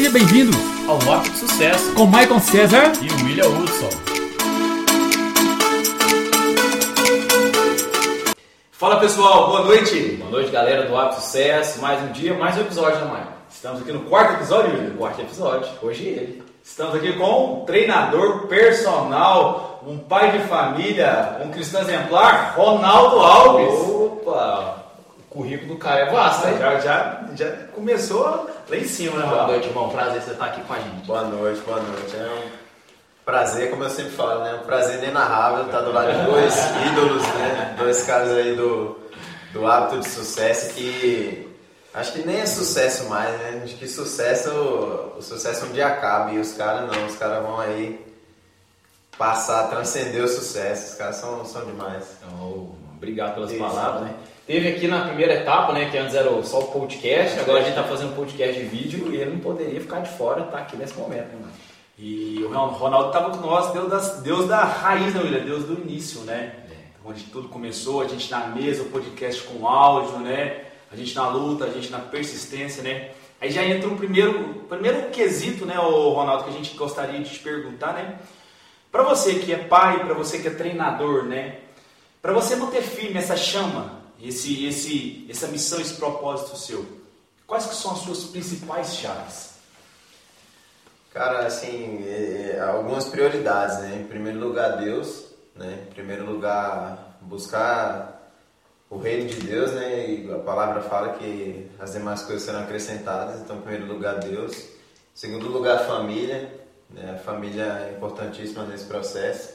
seja bem-vindo ao Rock de Sucesso com Michael César e William Hudson. Fala pessoal, boa noite. Boa noite, galera do Hábito Sucesso. Mais um dia, mais um episódio, né, Michael? Estamos aqui no quarto episódio, William. Quarto episódio, hoje ele. Estamos aqui com um treinador personal, um pai de família, um cristão exemplar, Ronaldo Alves. Opa! O currículo do cara é vasto, hein? Já, já, já começou lá em cima, né, Boa noite, irmão. Prazer você estar aqui com a gente. Boa noite, boa noite. É um prazer, como eu sempre falo, né? Um prazer inenarrável estar do lado de dois ídolos, né? Dois caras aí do, do hábito de sucesso que acho que nem é sucesso mais, né? Acho que sucesso, o sucesso um dia acaba e os caras não, os caras vão aí passar, transcender o sucesso. Os caras são, são demais. Oh, obrigado pelas Isso. palavras, né? Teve aqui na primeira etapa, né, que antes era só o podcast, agora a gente está fazendo podcast de vídeo e ele não poderia ficar de fora, tá aqui nesse momento, né, mano? E o Ronaldo estava com nós, Deus, das, Deus da raiz, né, William? Deus do início, né? É. Onde tudo começou, a gente na mesa, o podcast com áudio, né? A gente na luta, a gente na persistência, né? Aí já entra um primeiro, primeiro quesito, né, o Ronaldo, que a gente gostaria de te perguntar, né? Para você que é pai, para você que é treinador, né? Para você manter firme essa chama esse, esse, essa missão, esse propósito seu? Quais que são as suas principais chaves? Cara, assim, é, é, algumas prioridades, né? Em primeiro lugar, Deus, né? Em primeiro lugar, buscar o reino de Deus, né? E a palavra fala que as demais coisas serão acrescentadas. Então, em primeiro lugar, Deus. Em segundo lugar, família. Né? A família é importantíssima nesse processo.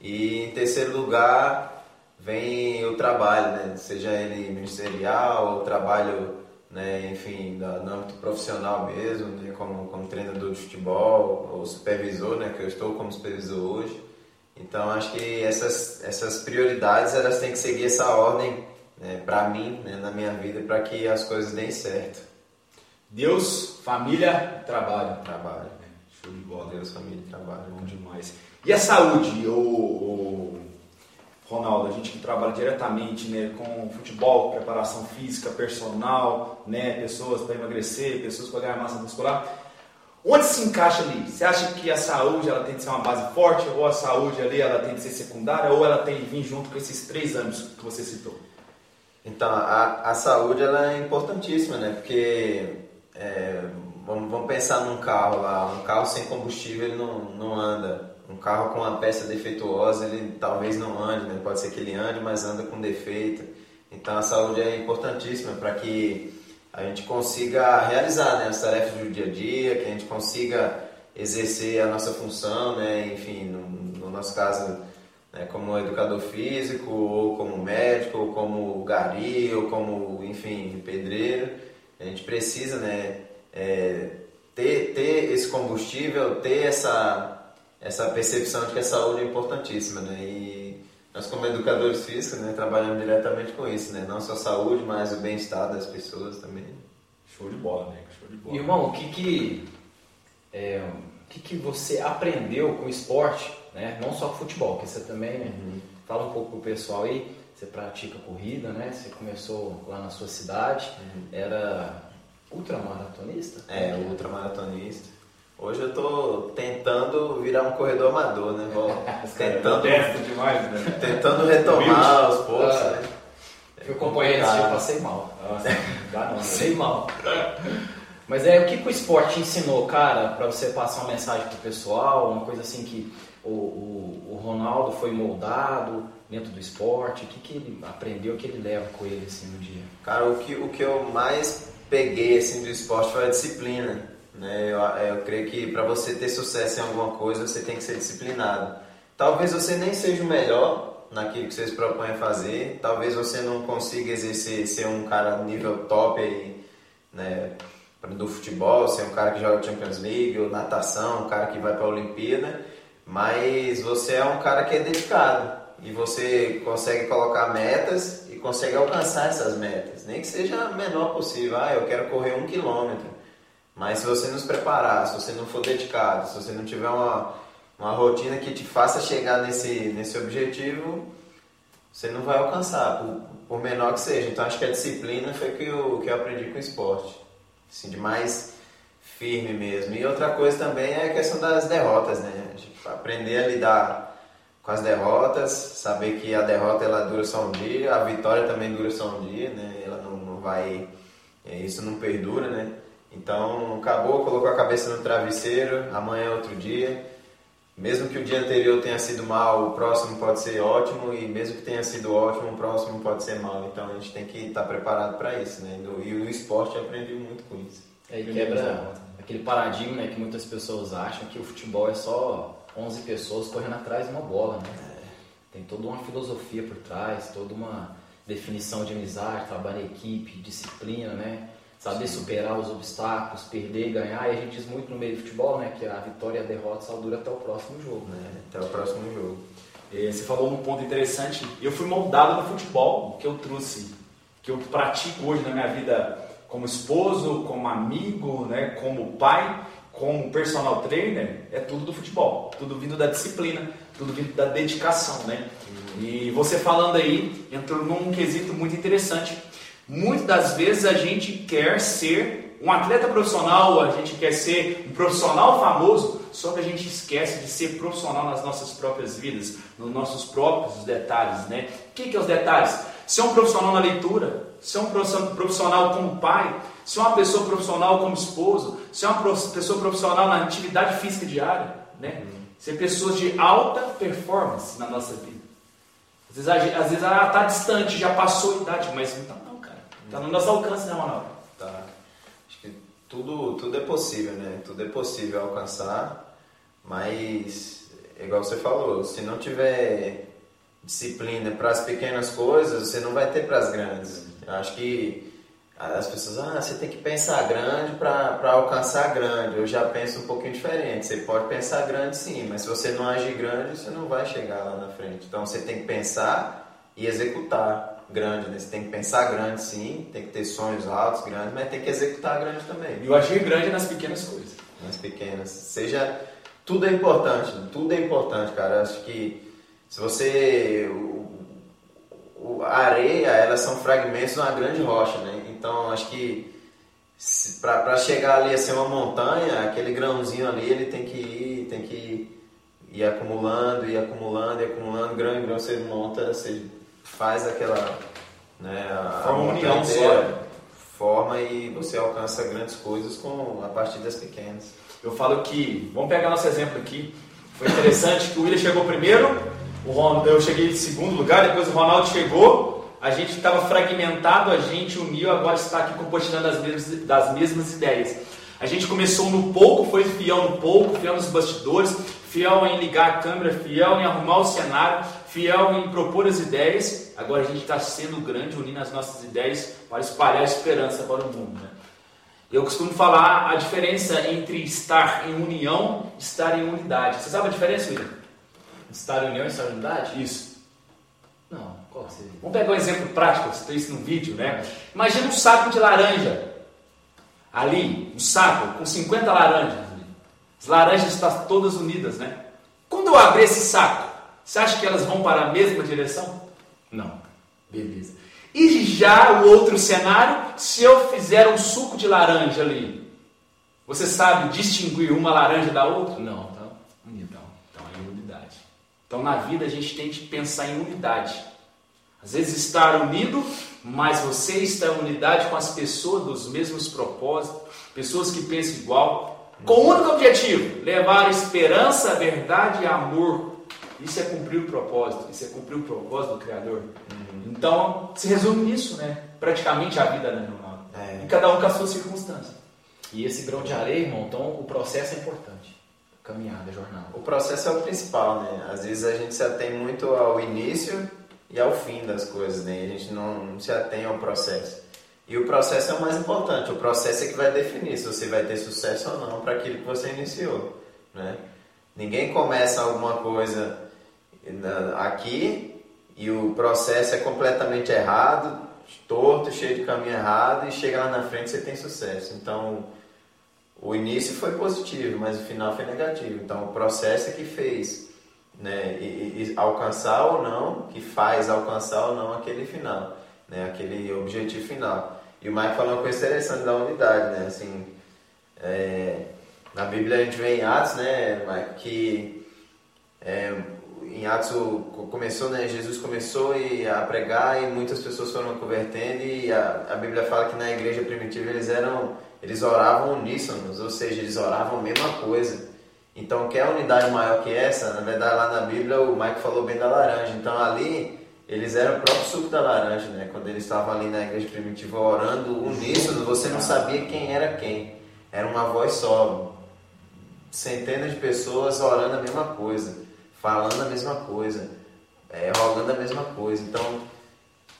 E em terceiro lugar, vem o trabalho, né? seja ele ministerial, o trabalho, né, enfim, no âmbito profissional mesmo, né, como, como treinador de futebol ou supervisor, né, que eu estou como supervisor hoje. Então acho que essas, essas prioridades elas têm que seguir essa ordem né, para mim, né, na minha vida, para que as coisas deem certo. Deus, família, trabalho. Trabalho. Show de bola. Deus, família, trabalho. Bom demais. E a saúde, o, Ronaldo, a gente que trabalha diretamente né, com futebol, preparação física, personal, né, pessoas para emagrecer, pessoas para ganhar massa muscular. Onde se encaixa ali? Você acha que a saúde ela tem que ser uma base forte ou a saúde ali ela tem que ser secundária ou ela tem que vir junto com esses três anos que você citou? Então, a, a saúde ela é importantíssima, né? Porque é, vamos, vamos pensar num carro lá, um carro sem combustível ele não, não anda um carro com uma peça defeituosa, ele talvez não ande, né? pode ser que ele ande, mas anda com defeito. Então a saúde é importantíssima para que a gente consiga realizar né, as tarefas do dia a dia, que a gente consiga exercer a nossa função, né? enfim, no, no nosso caso, né, como educador físico, ou como médico, ou como gari, ou como, enfim, pedreiro. A gente precisa né, é, ter, ter esse combustível, ter essa essa percepção de que a saúde é importantíssima, né? E nós como educadores físicos, né, trabalhamos diretamente com isso, né? Não só a saúde, mas o bem-estar das pessoas também. Show de bola, né? Show de bola. Irmão, o que que, é, o que que você aprendeu com o esporte, né? Não só futebol, que você também, né? Uhum. Fala um pouco pro pessoal aí, você pratica corrida, né? Você começou lá na sua cidade, uhum. era ultramaratonista? É, ultramaratonista. Hoje eu tô tentando virar um corredor amador, né? Vou tentando, demais, né? tentando retomar aos poucos, ah, né? Eu acompanhei esse dia, passei mal. Nossa, dá não, passei mal. Mas é o que, que o esporte te ensinou, cara, para você passar uma mensagem pro pessoal, uma coisa assim que o, o, o, Ronaldo foi moldado dentro do esporte, o que, que ele aprendeu, o que ele leva com ele assim no dia? Cara, o que, o que eu mais peguei assim do esporte foi a disciplina né? Eu, eu creio que para você ter sucesso em alguma coisa, você tem que ser disciplinado. Talvez você nem seja o melhor naquilo que você se propõe a fazer, talvez você não consiga exercer, ser um cara nível top aí, né? do futebol, ser um cara que joga Champions League ou natação, um cara que vai para a Olimpíada, mas você é um cara que é dedicado e você consegue colocar metas e consegue alcançar essas metas, nem que seja a menor possível. Ah, eu quero correr um quilômetro. Mas se você não se preparar, se você não for dedicado, se você não tiver uma, uma rotina que te faça chegar nesse, nesse objetivo, você não vai alcançar, por, por menor que seja. Então acho que a disciplina foi o que eu, que eu aprendi com o esporte. Assim, de mais firme mesmo. E outra coisa também é a questão das derrotas, né? aprender a lidar com as derrotas, saber que a derrota ela dura só um dia, a vitória também dura só um dia, né? Ela não, não vai, é, isso não perdura, né? Então acabou, colocou a cabeça no travesseiro, amanhã é outro dia. Mesmo que o dia anterior tenha sido mal, o próximo pode ser ótimo e mesmo que tenha sido ótimo, o próximo pode ser mal. Então a gente tem que estar preparado para isso, né? E o esporte aprendi muito com isso. É, e quebra aquele paradigma né, que muitas pessoas acham que o futebol é só 11 pessoas correndo atrás de uma bola, né? Tem toda uma filosofia por trás, toda uma definição de amizade, trabalho em equipe, disciplina, né? Saber Sim. superar os obstáculos, perder e ganhar. E a gente diz muito no meio do futebol, né? Que a vitória e a derrota só dura até o próximo jogo, né? Até o próximo jogo. E você falou um ponto interessante. Eu fui moldado no futebol, que eu trouxe, que eu pratico hoje na minha vida como esposo, como amigo, né? Como pai, como personal trainer, é tudo do futebol. Tudo vindo da disciplina, tudo vindo da dedicação, né? E você falando aí, entrou num quesito muito interessante Muitas das vezes a gente quer ser um atleta profissional, a gente quer ser um profissional famoso, só que a gente esquece de ser profissional nas nossas próprias vidas, nos nossos próprios detalhes, né? O que, que é os detalhes? Ser um profissional na leitura, ser um profissional como pai, ser uma pessoa profissional como esposo, ser uma pessoa profissional na atividade física diária, né? Ser pessoas de alta performance na nossa vida. Às vezes, às vezes ela está distante, já passou a idade, mas então Está no nosso alcance, né, Ronaldo? Tá. Acho que tudo, tudo é possível, né? Tudo é possível alcançar, mas, igual você falou, se não tiver disciplina para as pequenas coisas, você não vai ter para as grandes. Eu acho que as pessoas, ah, você tem que pensar grande para alcançar grande. Eu já penso um pouquinho diferente. Você pode pensar grande sim, mas se você não agir grande, você não vai chegar lá na frente. Então você tem que pensar e executar grande, né? Você tem que pensar grande sim, tem que ter sonhos altos, grandes, mas tem que executar grande também. E o agir grande nas pequenas coisas. Nas pequenas. Seja. Tudo é importante, tudo é importante, cara. Acho que se você. O, o, a areia, elas são fragmentos de uma grande rocha, né? Então acho que para chegar ali a ser uma montanha, aquele grãozinho ali, ele tem que ir, tem que ir, ir acumulando, ir acumulando, ir acumulando, grão em grão você monta, você faz aquela. Né, a, forma uma união só. Forma e você alcança grandes coisas com, a partir das pequenas. Eu falo que, vamos pegar nosso exemplo aqui. Foi interessante que o William chegou primeiro, o eu cheguei em segundo lugar, depois o Ronaldo chegou, a gente estava fragmentado, a gente uniu, agora está aqui compartilhando as mesmas, das mesmas ideias. A gente começou no pouco, foi fiel no pouco, fiel nos bastidores, fiel em ligar a câmera, fiel em arrumar o cenário, fiel em propor as ideias. Agora a gente está sendo grande, unindo as nossas ideias para espalhar a esperança para o mundo. Né? Eu costumo falar a diferença entre estar em união e estar em unidade. Você sabe a diferença, William? Estar em união e estar em unidade? Isso. Não, qual seria? Vamos pegar um exemplo prático, você tem isso no vídeo, né? Imagina um saco de laranja. Ali, um saco com 50 laranjas. As laranjas estão todas unidas, né? Quando eu abrir esse saco, você acha que elas vão para a mesma direção? Não. Beleza. E já o outro cenário, se eu fizer um suco de laranja ali, você sabe distinguir uma laranja da outra? Não, então, então, então é unidade. Então na vida a gente tem que pensar em unidade. Às vezes estar unido, mas você está em unidade com as pessoas dos mesmos propósitos, pessoas que pensam igual, com o único objetivo: levar esperança, verdade e amor isso é cumprir o propósito, isso é cumprir o propósito do Criador. Uhum. Então, se resume nisso, né? Praticamente a vida, né, Ronaldo? É. E cada um com as suas circunstâncias. E esse grão de areia, irmão, então o processo é importante. Caminhada, jornada. O processo é o principal, né? Às vezes a gente se atém muito ao início e ao fim das coisas, né? A gente não, não se atém ao processo. E o processo é o mais importante. O processo é que vai definir se você vai ter sucesso ou não para aquilo que você iniciou, né? Ninguém começa alguma coisa aqui e o processo é completamente errado, torto, cheio de caminho errado e chega lá na frente você tem sucesso. Então, o início foi positivo, mas o final foi negativo. Então, o processo é que fez né, e, e alcançar ou não, que faz alcançar ou não aquele final, né, aquele objetivo final. E o Mike falou uma coisa interessante da unidade, né, assim, É, na Bíblia a gente vê em Atos, né, que é, em Atos começou, né, Jesus começou a pregar e muitas pessoas foram convertendo e a, a Bíblia fala que na igreja primitiva eles eram, eles oravam uníssonos, ou seja, eles oravam a mesma coisa. Então, quer unidade maior que essa? Na verdade, lá na Bíblia o Mike falou bem da laranja. Então, ali eles eram o próprio suco da laranja, né? Quando eles estavam ali na igreja primitiva orando uníssono, você não sabia quem era quem. Era uma voz só. Centenas de pessoas orando a mesma coisa, falando a mesma coisa, é, rogando a mesma coisa. Então,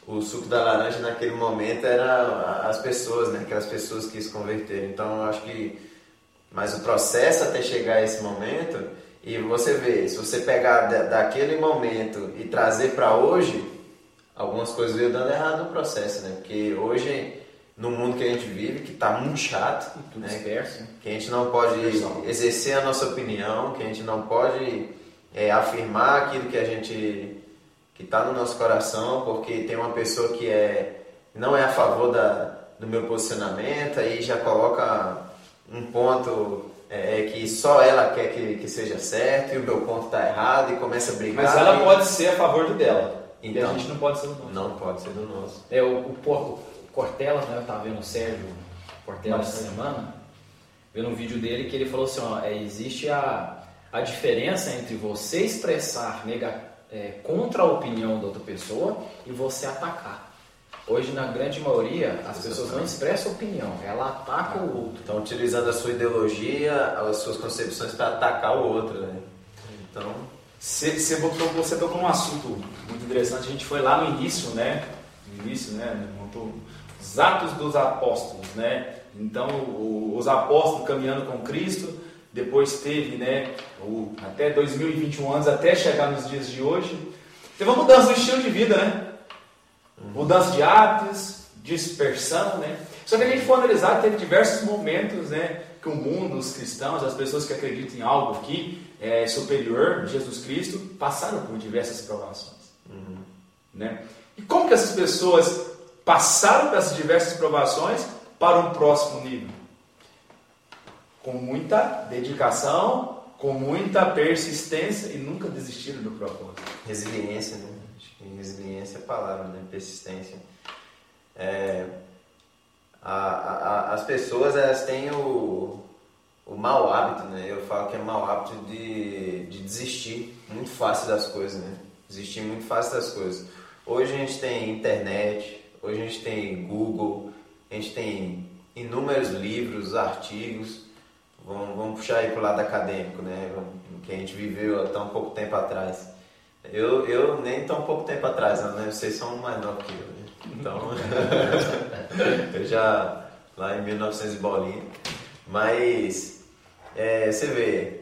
o suco da laranja naquele momento era as pessoas, né? Aquelas pessoas que se converteram. Então, eu acho que. Mas o processo até chegar a esse momento e você vê, se você pegar daquele momento e trazer para hoje, algumas coisas veio dando errado no processo, né? Porque hoje, no mundo que a gente vive, que está muito chato, né? disperso, que a gente não pode exercer a nossa opinião, que a gente não pode é, afirmar aquilo que a gente que está no nosso coração, porque tem uma pessoa que é não é a favor da, do meu posicionamento, aí já coloca um ponto é, é, que só ela quer que, que seja certo e o meu ponto está errado e começa a brigar. Mas ela e... pode ser a favor do dela. Então, e a gente não pode ser do nosso. Não pode ser do nosso. É, o, o, o Cortella, né, eu estava vendo o Sérgio Cortella essa semana, vendo um vídeo dele que ele falou assim, ó, é, existe a, a diferença entre você expressar nega, é, contra a opinião da outra pessoa e você atacar. Hoje, na grande maioria, as pessoas não expressam opinião, ela ataca o outro. Estão utilizando a sua ideologia, as suas concepções para atacar o outro, né? Então... Você, você, botou, você tocou um assunto muito interessante, a gente foi lá no início, né? No início, né? Montou os Atos dos Apóstolos, né? Então, os apóstolos caminhando com Cristo, depois teve, né, o, até 2021 anos, até chegar nos dias de hoje, teve uma mudança no estilo de vida, né? mudança de hábitos, dispersão, né? Só que a gente for analisar, teve diversos momentos, né, que o mundo, os cristãos, as pessoas que acreditam em algo que é superior, Jesus Cristo, passaram por diversas provações, uhum. né? E como que essas pessoas passaram por essas diversas provações para um próximo nível? Com muita dedicação, com muita persistência e nunca desistiram do propósito. Resiliência, né? resiliência é a palavra, né? Persistência. É, a, a, as pessoas elas têm o, o mau hábito, né? Eu falo que é mau hábito de, de desistir muito fácil das coisas, né? Desistir muito fácil das coisas. Hoje a gente tem internet, hoje a gente tem Google, a gente tem inúmeros livros, artigos. Vamos, vamos puxar aí para o lado acadêmico, né? Que a gente viveu há tão pouco tempo atrás. Eu, eu nem tão pouco tempo atrás, né? Vocês são mais novos que eu, né? Então, eu já lá em 1900 bolinha. Mas, é, você vê,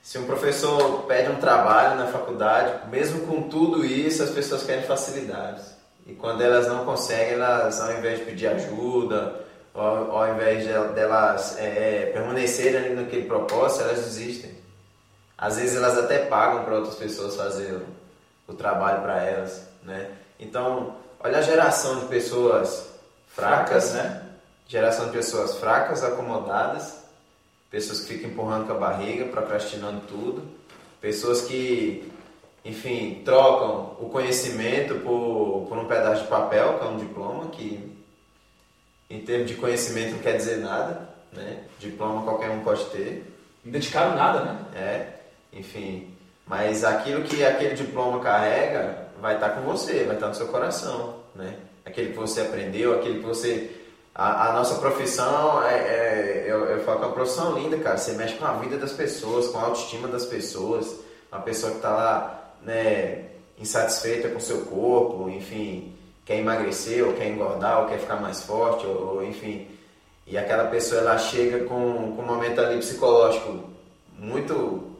se um professor pede um trabalho na faculdade, mesmo com tudo isso, as pessoas querem facilidades. E quando elas não conseguem, elas, ao invés de pedir ajuda, ao, ao invés de, delas é, permanecerem ali naquele propósito, elas desistem. Às vezes elas até pagam para outras pessoas fazer o, trabalho para elas, né? Então, olha a geração de pessoas fracas, né? Geração de pessoas fracas, acomodadas, pessoas que ficam empurrando com a barriga, procrastinando tudo, pessoas que, enfim, trocam o conhecimento por, por um pedaço de papel, que é um diploma, que em termos de conhecimento não quer dizer nada, né? Diploma qualquer um pode ter. Não dedicaram nada, né? É enfim. Mas aquilo que aquele diploma carrega vai estar com você, vai estar no seu coração, né? Aquele que você aprendeu, aquele que você... A, a nossa profissão, é, é, eu, eu falo que é uma profissão linda, cara. Você mexe com a vida das pessoas, com a autoestima das pessoas. Uma pessoa que está lá, né, insatisfeita com o seu corpo, enfim, quer emagrecer, ou quer engordar, ou quer ficar mais forte, ou, ou enfim... E aquela pessoa, ela chega com, com um momento ali psicológico muito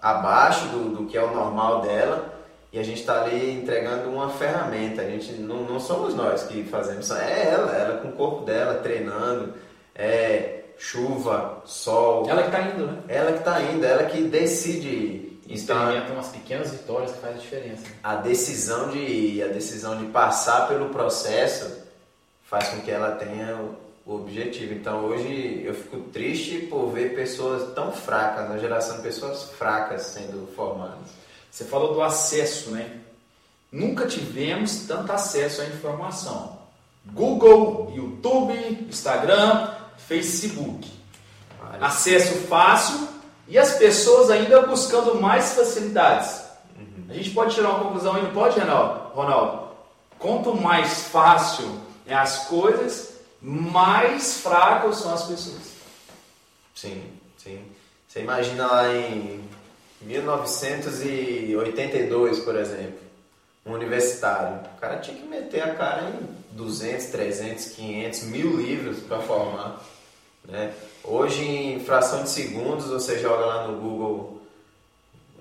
abaixo do, do que é o normal dela e a gente está ali entregando uma ferramenta. A gente não, não somos nós que fazemos, é ela, ela com o corpo dela treinando, é chuva, sol. Ela que está indo, né? Ela que está indo, ela que decide. Experimenta então, umas pequenas vitórias que faz a diferença. A decisão de a decisão de passar pelo processo faz com que ela tenha o objetivo. Então hoje eu fico triste por ver pessoas tão fracas, na geração de pessoas fracas sendo formadas. Você falou do acesso, né? Nunca tivemos tanto acesso à informação. Google, YouTube, Instagram, Facebook. Acesso fácil e as pessoas ainda buscando mais facilidades. Uhum. A gente pode tirar uma conclusão aí, não pode, Ronaldo? Quanto mais fácil é as coisas, mais fracas são as pessoas. Sim, sim. Você imagina lá em 1982, por exemplo, um universitário. O cara tinha que meter a cara em 200, 300, 500, mil livros para formar. Né? Hoje, em fração de segundos, você joga lá no Google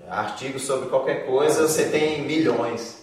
artigos sobre qualquer coisa, você tem milhões.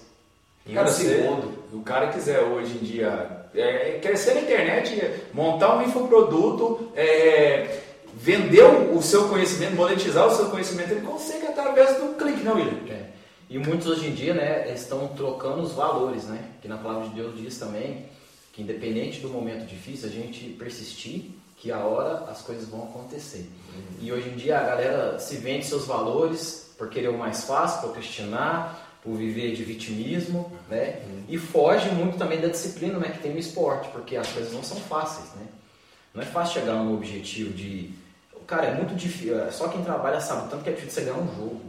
Em cara, um segundo. o cara quiser hoje em dia é, crescer na internet, montar um infoproduto, é, vender o seu conhecimento, monetizar o seu conhecimento, ele consegue através do clique, não, William? É. E muitos hoje em dia né, estão trocando os valores, né? Que na palavra de Deus diz também que independente do momento difícil, a gente persistir, que a hora as coisas vão acontecer. Uhum. E hoje em dia a galera se vende seus valores por querer o mais fácil, procrastinar, por viver de vitimismo, né? Uhum. E foge muito também da disciplina, né, que tem no esporte, porque as coisas não são fáceis, né? Não é fácil chegar no objetivo de Cara, é muito difícil. É, só quem trabalha sabe tanto que é difícil você ganhar um jogo.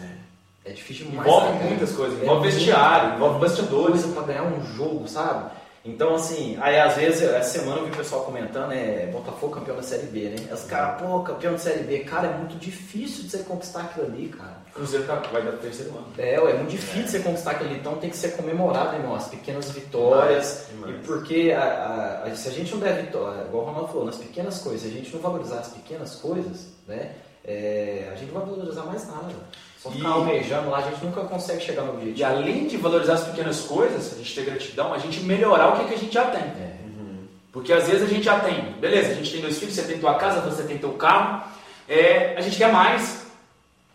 É, é difícil demais. Envolve muitas coisas. É envolve vestiário, envolve bastidores. Coisa pra ganhar um jogo, sabe? Então, assim, aí às vezes, essa semana eu vi o pessoal comentando, é Botafogo campeão da Série B, né? Os caras, pô, campeão da Série B, cara, é muito difícil de você conquistar aquilo ali, cara. Cruzeiro tá, vai dar terceiro ano. É, é muito difícil é. você conquistar aquilo ali, então tem que ser comemorado, irmão, as pequenas vitórias. Demais, demais. E porque a, a, se a gente não der vitória, igual o Ronaldo falou, nas pequenas coisas, se a gente não valorizar as pequenas coisas, né? É, a gente não vai valorizar mais nada. Só ficar e... almejando lá, a gente nunca consegue chegar no objetivo. E além de valorizar as pequenas coisas, a gente ter gratidão, a gente melhorar o que, que a gente já tem. É. Uhum. Porque às vezes a gente já tem, beleza, a gente tem dois filhos, você tem tua casa, você tem teu carro, é, a gente quer mais,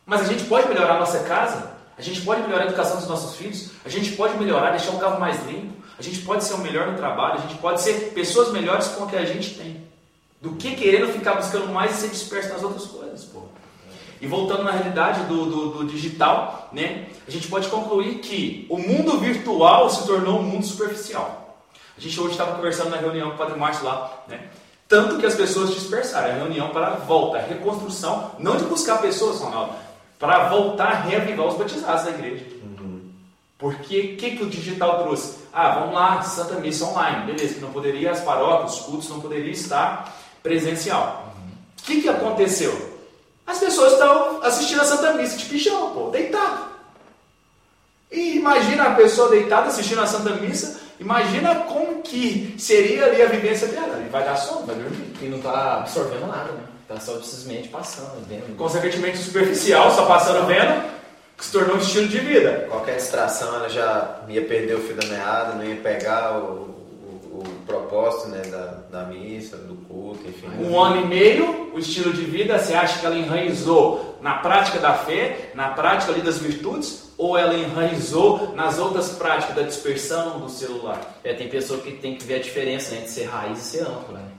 mas a gente pode melhorar a nossa casa, a gente pode melhorar a educação dos nossos filhos, a gente pode melhorar, deixar o carro mais limpo, a gente pode ser o melhor no trabalho, a gente pode ser pessoas melhores com o que a gente tem. Do que querendo ficar buscando mais e ser disperso nas outras coisas. E voltando na realidade do, do, do, digital, né, a gente pode concluir que o mundo virtual se tornou um mundo superficial. A gente hoje estava conversando na reunião com o Padre Márcio lá, né, tanto que as pessoas dispersaram. A reunião para a volta, a reconstrução, não de buscar pessoas, Ronaldo, para voltar a reavivar os batizados da igreja. Uhum. Porque o que, que o digital trouxe? Ah, vamos lá, Santa Missa online. Beleza, que não poderia, as paróquias, os cultos não poderiam estar presencial. O uhum. que, que aconteceu? As pessoas estão assistindo a Santa Missa de pijama, pô, deitado. E imagina a pessoa deitada assistindo a Santa Missa, imagina como que seria ali a vivência dela. Ele vai dar sono, vai dormir. E não está absorvendo nada, né? Está só simplesmente passando, vendo. Consequentemente superficial, só passando, vendo, que se tornou um estilo de vida. Qualquer distração, ela já ia perder o fio da meada, não ia pegar o propósito né, da, da missa, do culto, enfim. Um ano e meio, o estilo de vida, você acha que ela enraizou na prática da fé, na prática ali das virtudes, ou ela enraizou nas outras práticas da dispersão do celular? É, tem pessoa que tem que ver a diferença né, entre ser raiz e ser âncora, né?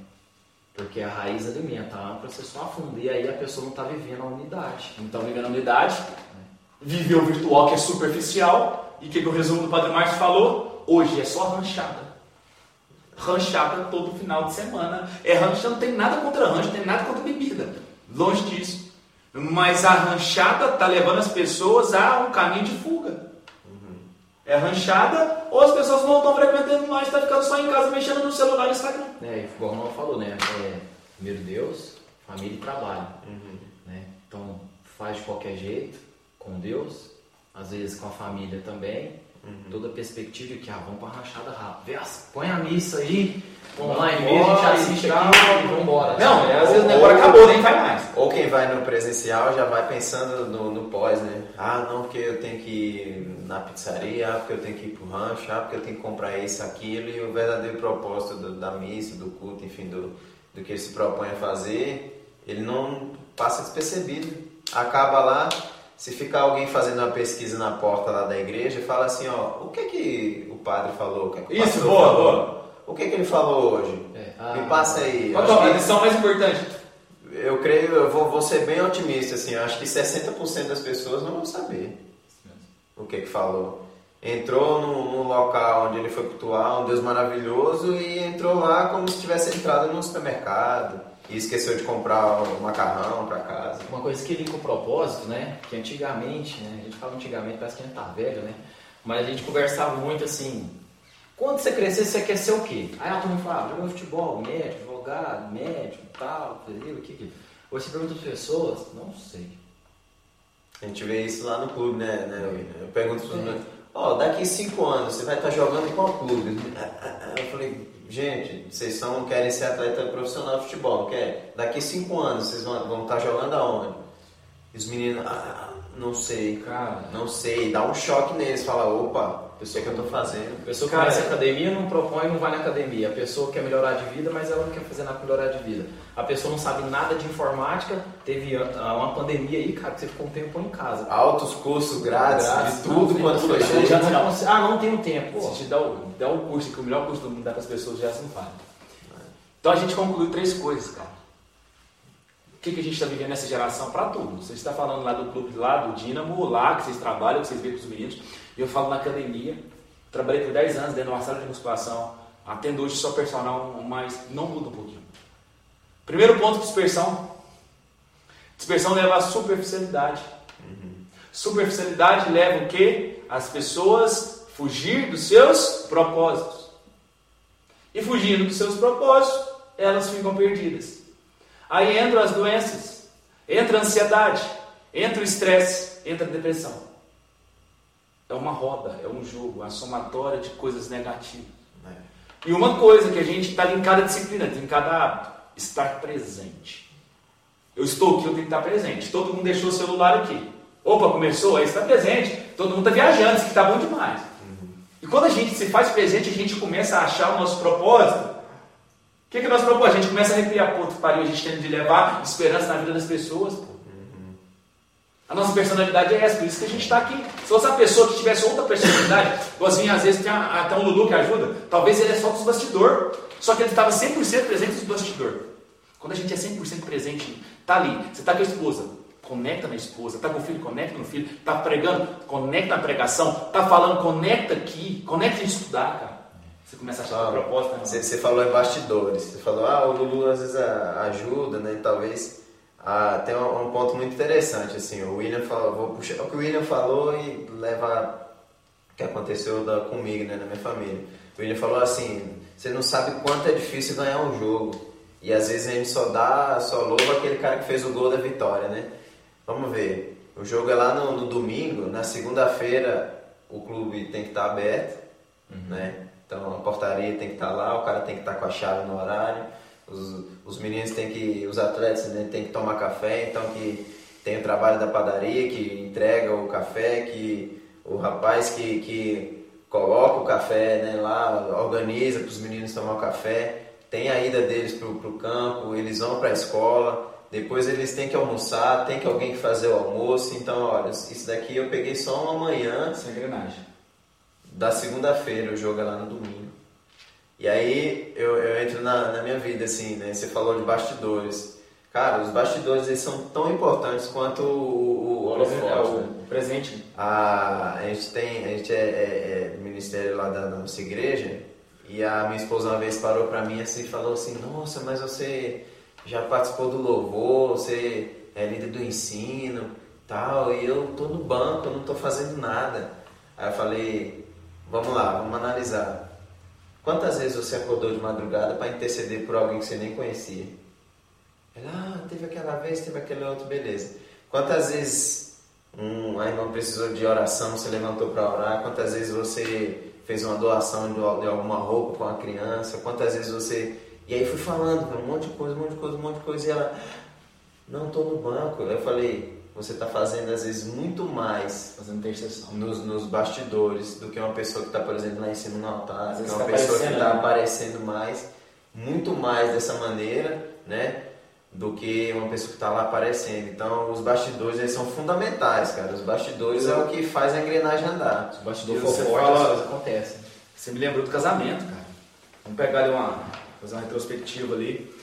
Porque a raiz alimenta, a âncora você só afunda, e aí a pessoa não está vivendo a unidade. Não está vivendo a unidade, viveu o virtual que é superficial, e o que, que o resumo do Padre Márcio falou? Hoje é só ranchada ranchada todo final de semana. É rancha, não tem nada contra rancha, não tem nada contra bebida. Longe disso. Mas a ranchada está levando as pessoas a um caminho de fuga. Uhum. É ranchada ou as pessoas não estão frequentando mais, tá ficando só em casa mexendo no celular e Instagram. É, igual o falou, né? É, primeiro Deus, família e trabalho. Uhum. Né? Então faz de qualquer jeito, com Deus, às vezes com a família também, Uhum. Toda a perspectiva de que, ah, vamos para a rachada rápida. Põe a missa aí, vamos lá, em a gente assiste aqui e vamos embora. Não, é, às vezes o negócio acabou, nem vai mais. Ou quem vai no presencial já vai pensando no, no pós, né? Ah, não, porque eu tenho que ir na pizzaria, ah, porque eu tenho que ir pro rancho, ah, porque eu tenho que comprar isso, aquilo, e o verdadeiro propósito do, da missa, do culto, enfim, do, do que ele se propõe a fazer, ele não passa despercebido. Acaba lá, se ficar alguém fazendo uma pesquisa na porta lá da igreja, fala assim, ó, o que que o padre falou? O que, que o Isso, boa, falou? boa. O que, que ele falou hoje? É. Ah, Me passa aí. Qual é a lição mais importante? Eu creio, eu vou, vou ser bem otimista, assim, eu acho que 60% das pessoas não vão saber o que que falou. Entrou no, no, local onde ele foi cultuar, um Deus maravilhoso, e entrou lá como se tivesse entrado no supermercado e esqueceu de comprar o macarrão para casa. Uma coisa que linka o propósito, né? Que antigamente, né? A gente fala antigamente, parece que a gente tá velho, né? Mas a gente conversava muito assim, quando você crescer, você quer ser o quê? Aí a turma fala, jogar futebol, médico, advogado, médico, tal, o que que... Hoje você pergunta as pessoas, não sei. A gente vê isso lá no clube, né? né? Eu pergunto para os ó, oh, daqui cinco anos você vai estar jogando em qual clube? Eu falei, gente, vocês são, querem ser atleta profissional de futebol, quer? Daqui cinco anos vocês vão, vão estar jogando aonde? E os meninos, ah, não sei, cara, não sei, dá um choque neles, fala, opa, pessoa que eu estou fazendo. A pessoa que começa a academia não propõe não vai na academia. A pessoa quer melhorar de vida, mas ela não quer fazer nada para melhorar de vida. A pessoa não sabe nada de informática, teve ah, uma pandemia aí, cara, que você ficou um tempo em casa. Altos cursos grátis, de tudo não, quanto foi não, Ah, não tenho tempo. Se te dá o, dá o curso, que o melhor curso do mundo dá para as pessoas, já não faz. Então a gente concluiu três coisas, cara. O que, que a gente está vivendo nessa geração? Para tudo. Você está falando lá do clube, lá do Dínamo, lá que vocês trabalham, que vocês veem com os meninos. Eu falo na academia. Trabalhei por 10 anos dentro de uma sala de musculação. Atendo hoje só personal, mas não muda um pouquinho. Primeiro ponto, dispersão. Dispersão leva à superficialidade. Uhum. Superficialidade leva o quê? As pessoas fugir dos seus propósitos. E fugindo dos seus propósitos, elas ficam perdidas. Aí entram as doenças, entra a ansiedade, entra o estresse, entra a depressão. É uma roda, é um jogo, é a somatória de coisas negativas. Né? E uma coisa que a gente está linkada à disciplina, linkada a hábito, estar presente. Eu estou aqui, eu tenho que estar presente. Todo mundo deixou o celular aqui. Opa, começou? Aí está presente. Todo mundo está viajando, isso aqui está bom demais. Uhum. E quando a gente se faz presente, a gente começa a achar o nosso propósito. O que, que é o nosso propósito? A gente começa a arrepiar, pô, pariu, a gente tem de levar esperança na vida das pessoas. Pô. A nossa personalidade é essa, por isso que a gente está aqui. Se fosse uma pessoa que tivesse outra personalidade, igualzinho às vezes tem até um Lulu que ajuda, talvez ele é só dos bastidor, só que ele estava 100% presente nos bastidor. Quando a gente é 100% presente, tá ali, você está com a esposa, conecta na esposa, está com o filho, conecta no filho, está pregando, conecta na pregação, está falando, conecta aqui, conecta em estudar, cara. Você começa a achar ah, propósito. Né? Você, você falou em bastidores, você falou, ah, o Lulu às vezes ajuda, né, talvez ah, tem um, um, ponto muito interessante, assim, o William falou, vou puxar o que o William falou e leva o que aconteceu da, comigo, né, na minha família. O William falou assim, você não sabe quanto é difícil ganhar um jogo. E às vezes a gente só dá, só louva aquele cara que fez o gol da vitória, né? Vamos ver. O jogo é lá no, no domingo, na segunda-feira o clube tem que estar aberto, uhum. né? Então a portaria tem que estar lá, o cara tem que estar com a chave no horário os, os meninos têm que, os atletas né, têm que tomar café, então que tem o trabalho da padaria que entrega o café, que o rapaz que, que coloca o café né, lá, organiza para os meninos tomar o café, tem a ida deles para o campo, eles vão para a escola, depois eles têm que almoçar, tem que alguém que fazer o almoço, então olha, isso daqui eu peguei só uma manhã. Sem engrenagem. Da segunda-feira, o jogo é lá no domingo. E aí eu, eu entro na, na minha vida, assim, né? Você falou de bastidores. Cara, os bastidores eles são tão importantes quanto o, o holofote, é, o, né? o presente. A, a gente tem, a gente é, é, é ministério lá da nossa igreja e a minha esposa uma vez parou pra mim assim e falou assim, nossa, mas você já participou do louvor, você é líder do ensino, tal, e eu tô no banco, eu não tô fazendo nada. Aí eu falei, vamos lá, vamos analisar. Quantas vezes você acordou de madrugada para interceder por alguém que você nem conhecia? Ela, ah, teve aquela vez, teve aquele outro, beleza. Quantas vezes um, a irmã precisou de oração, você levantou para orar? Quantas vezes você fez uma doação de, de alguma roupa com a criança? Quantas vezes você. E aí fui falando, um monte de coisa, um monte de coisa, um monte de coisa. E ela, não, estou no banco. Eu falei, você está fazendo às vezes muito mais fazendo intercessão nos, nos bastidores do que uma pessoa que está, por exemplo, lá em cima no altar, que é uma tá pessoa que está né? aparecendo mais, muito mais dessa maneira, né? Do que uma pessoa que está lá aparecendo. Então, os bastidores eles são fundamentais, cara. Os bastidores é o que faz a engrenagem andar. Os bastidores for fortes, as coisas acontecem. Você me lembrou do casamento, cara. Vamos pegar ali uma, fazer uma retrospectiva ali.